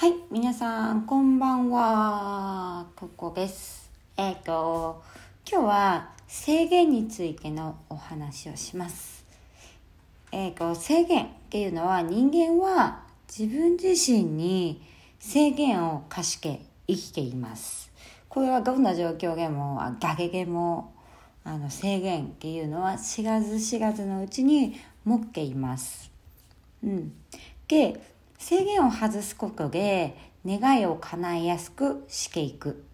はい、皆さん、こんばんは。ここです。えっ、と、今日は制限についてのお話をします。えっ、と、制限っていうのは人間は自分自身に制限を課して生きています。これはどんな状況でも、あ崖でも、あの制限っていうのは知らず知らずのうちに持っています。うん。で、制限を外すことで願いを叶えやすくしていく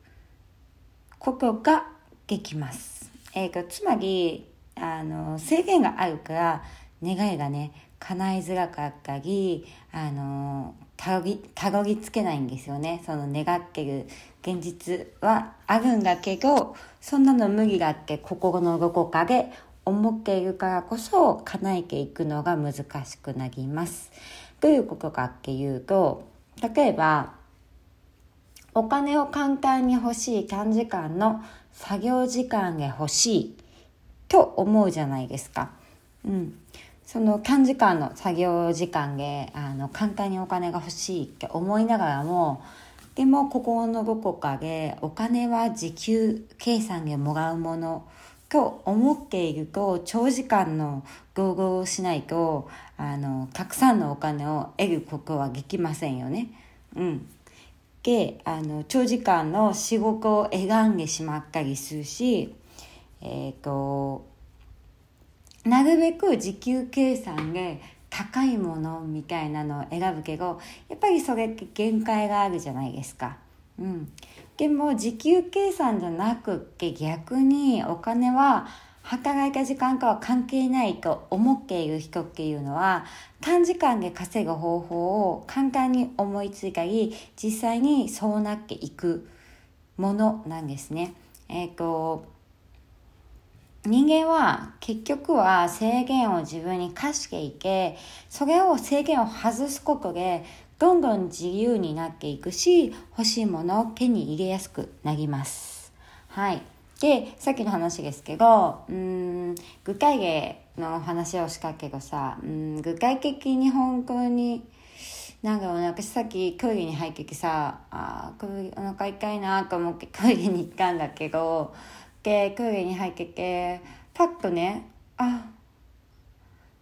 ことができます。えー、つまりあの制限があるから願いがね叶えづらかったりあのたどりたどり着けないんですよねその願ってる現実はあるんだけどそんなの無理だって心のどこかで思っているからこそ叶えていくのが難しくなります。どういうことかっていうと例えばお金を簡単に欲しい短時間の作業時間が欲しいと思うじゃないですか。うん、その短時間の作業時間であの簡単にお金が欲しいって思いながらもでも心のどこかでお金は時給計算でもらうものと思っていると長時間の労働をしないとあのたくさんのお金を得ることはできませんよね。うん、であの長時間の仕事を選んでしまったりするし、えーと、なるべく時給計算で高いものみたいなのを選ぶけどやっぱりそれって限界があるじゃないですか。うん、でも時給計算じゃなくって逆にお金は働いた時間とは関係ないと思っている人っていうのは短時間で稼ぐ方法を簡単に思いついたり実際にそうなっていくものなんですね。えっ、ー、と人間は結局は制限を自分に課していてそれを制限を外すことでどんどん自由になっていくし欲しいものを手に入れやすくなります。はい。でさっきの話ですけどうん具体例の話をしたけどさうん具体的に本当になんか私さっきトイレに入ってきさあお腹痛いなと思ってトイレに行ったんだけどでトイレに入っててパッとねあ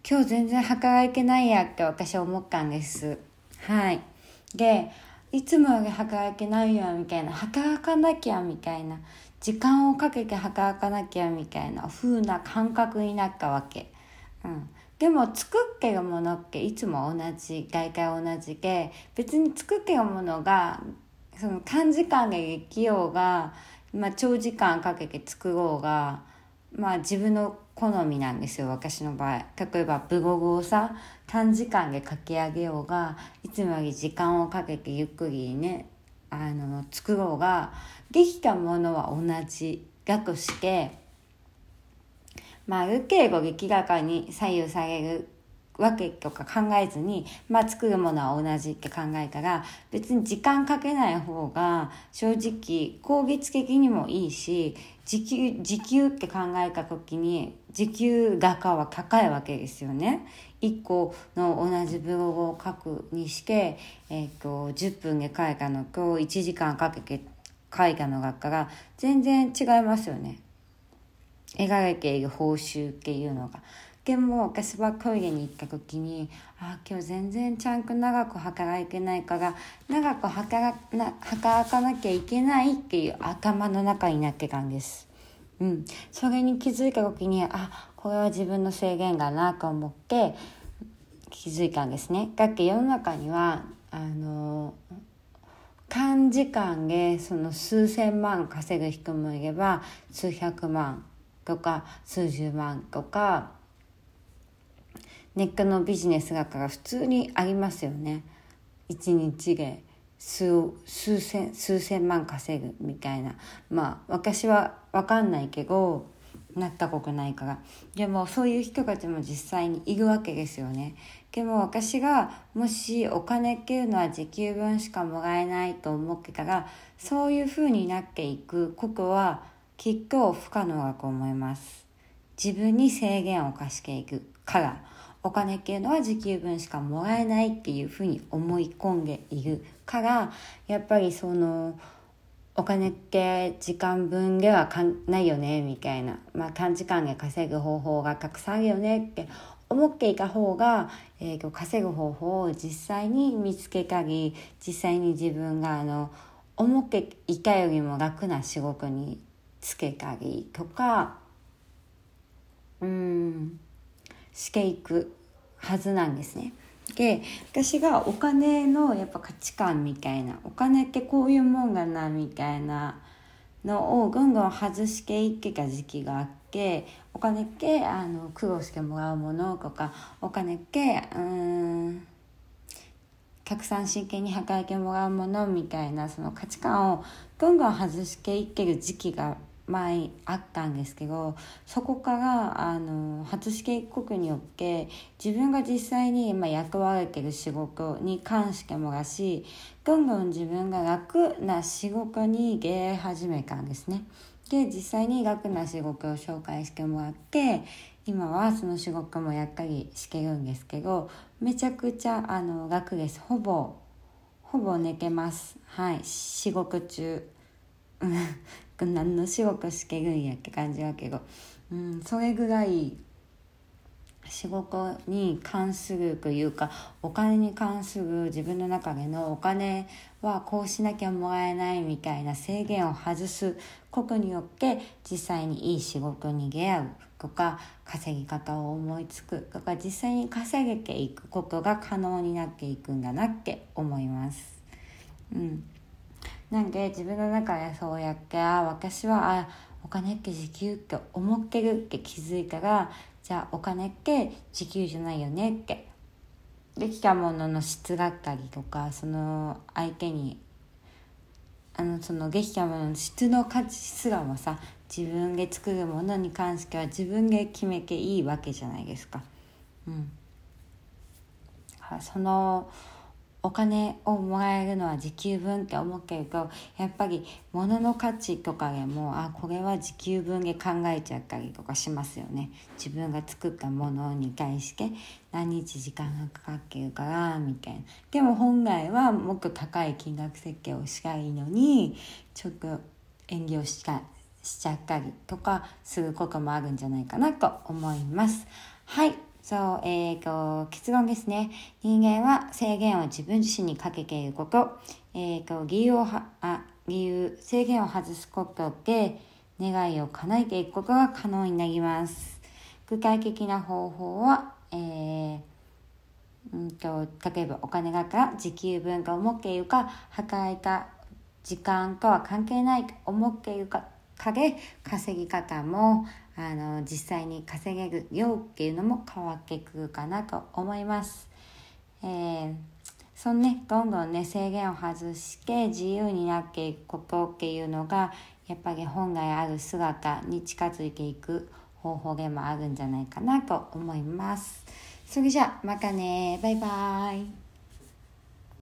今日全然働いてないやって私は思ったんですはいでいつもより働いてないよみたいな働かなきゃみたいな時間をかけて働かなきゃみたいな風な感覚になったわけ。うん、でも作ってるものっていつも同じ大体同じで別に作ってるものがその短時間でできようが、まあ、長時間かけて作ろうが、まあ、自分の好みなんですよ私の場合。例えばブログをさ短時間で書き上げようがいつもより時間をかけてゆっくりねあの作ろうができたものは同じだとして、まあ、ある程度力学に左右されるわけとか考えずに、まあ、作るものは同じって考えたら別に時間かけない方が正直効率的にもいいし時給時給って考えた時に時給高は高いわけですよね。1個の同じブログを書くにして、えーと、10分で書いたのと1時間かけて書いたのだから全然違いますよね。描かれている報酬っていうのが。でも私はトイレに行った時にあ今日全然ちゃんと長く働いてないから長く働な働かなきゃいけないっていう頭の中になってたんです。うん、それに気づいた時にあこれは自分の制限だなと思って気づいたんですね。だって世の中にはあの短時間でその数千万稼ぐ人もいれば数百万とか数十万とかネットのビジネスだから普通にありますよね。一日で数数千数千万稼ぐみたいな。まあ私は分かんないけどなったことないから。でもそういう人たちも実際にいるわけですよね。でも私がもしお金っていうのは時給分しかもらえないと思ってたらそういう風になっていく。ことはきっと不可能だと思います。自分に制限を課していくから。お金っていうのは時給分しかもらえないっていうふうに思い込んでいるからやっぱりそのお金って時間分ではかんないよねみたいな、まあ、短時間で稼ぐ方法がたくさんあるよねって思っていた方が、えー、稼ぐ方法を実際に見つけたり実際に自分があの思っていたよりも楽な仕事につけたりとか。うん。していくはずなんですね。で私がお金のやっぱ価値観みたいなお金ってこういうもんがなみたいなのをぐんぐん外していってた時期があってお金ってあの苦労してもらうものとかお金ってうんたくさん真剣に働いてもらうものみたいなその価値観をぐんぐん外していってる時期が前あったんですけどそこからあの初試験国によって自分が実際に、まあ、役割れてる仕事に関してもだしどんどん自分が楽な仕事に出会い始めたんですね。で実際に楽な仕事を紹介してもらって今はその仕事もやったりしてるんですけどめちゃくちゃあの楽です。ほぼほぼ寝てます。はい仕事中。何の仕事してるんやって感じやけど、うん、それぐらい仕事に関するというかお金に関する自分の中でのお金はこうしなきゃもらえないみたいな制限を外すことによって実際にいい仕事に出会うとか稼ぎ方を思いつくとか実際に稼げていくことが可能になっていくんだなって思います。うんなんで自分の中でそうやってあ私はあお金って時給って思ってるって気づいたらじゃあお金って時給じゃないよねってできたものの質だったりとかその相手にあのそのできたものの質の価値すらもさ自分で作るものに関しては自分で決めていいわけじゃないですか。うん、そのお金をもらえるのは時給分って思ってるとやっぱり物の価値とかでもあこれは時給分で考えちゃったりとかしますよね。自分が作ったものに対して何日時間がかかってるからみたいな。でも本来はもっと高い金額設計をしたいのにちょっと遠慮したしちゃったりとかすることもあるんじゃないかなと思います。はい。そう、えーと、結論ですね。人間は制限を自分自身にかけていること、えーと、理由を、あ、理由、制限を外すことで、願いを叶えていくことが可能になります。具体的な方法は、えー、うんと、例えばお金がから時給分か思っているか、働いた時間かは関係ないと思っているか、かで稼ぎ方もあの実際に稼げるよっていうのも変わってくるかなと思います。えー、そのねどんどんね制限を外して自由になっていくことっていうのがやっぱり本来ある姿に近づいていく方法でもあるんじゃないかなと思います。それじゃあまたねバイバーイ。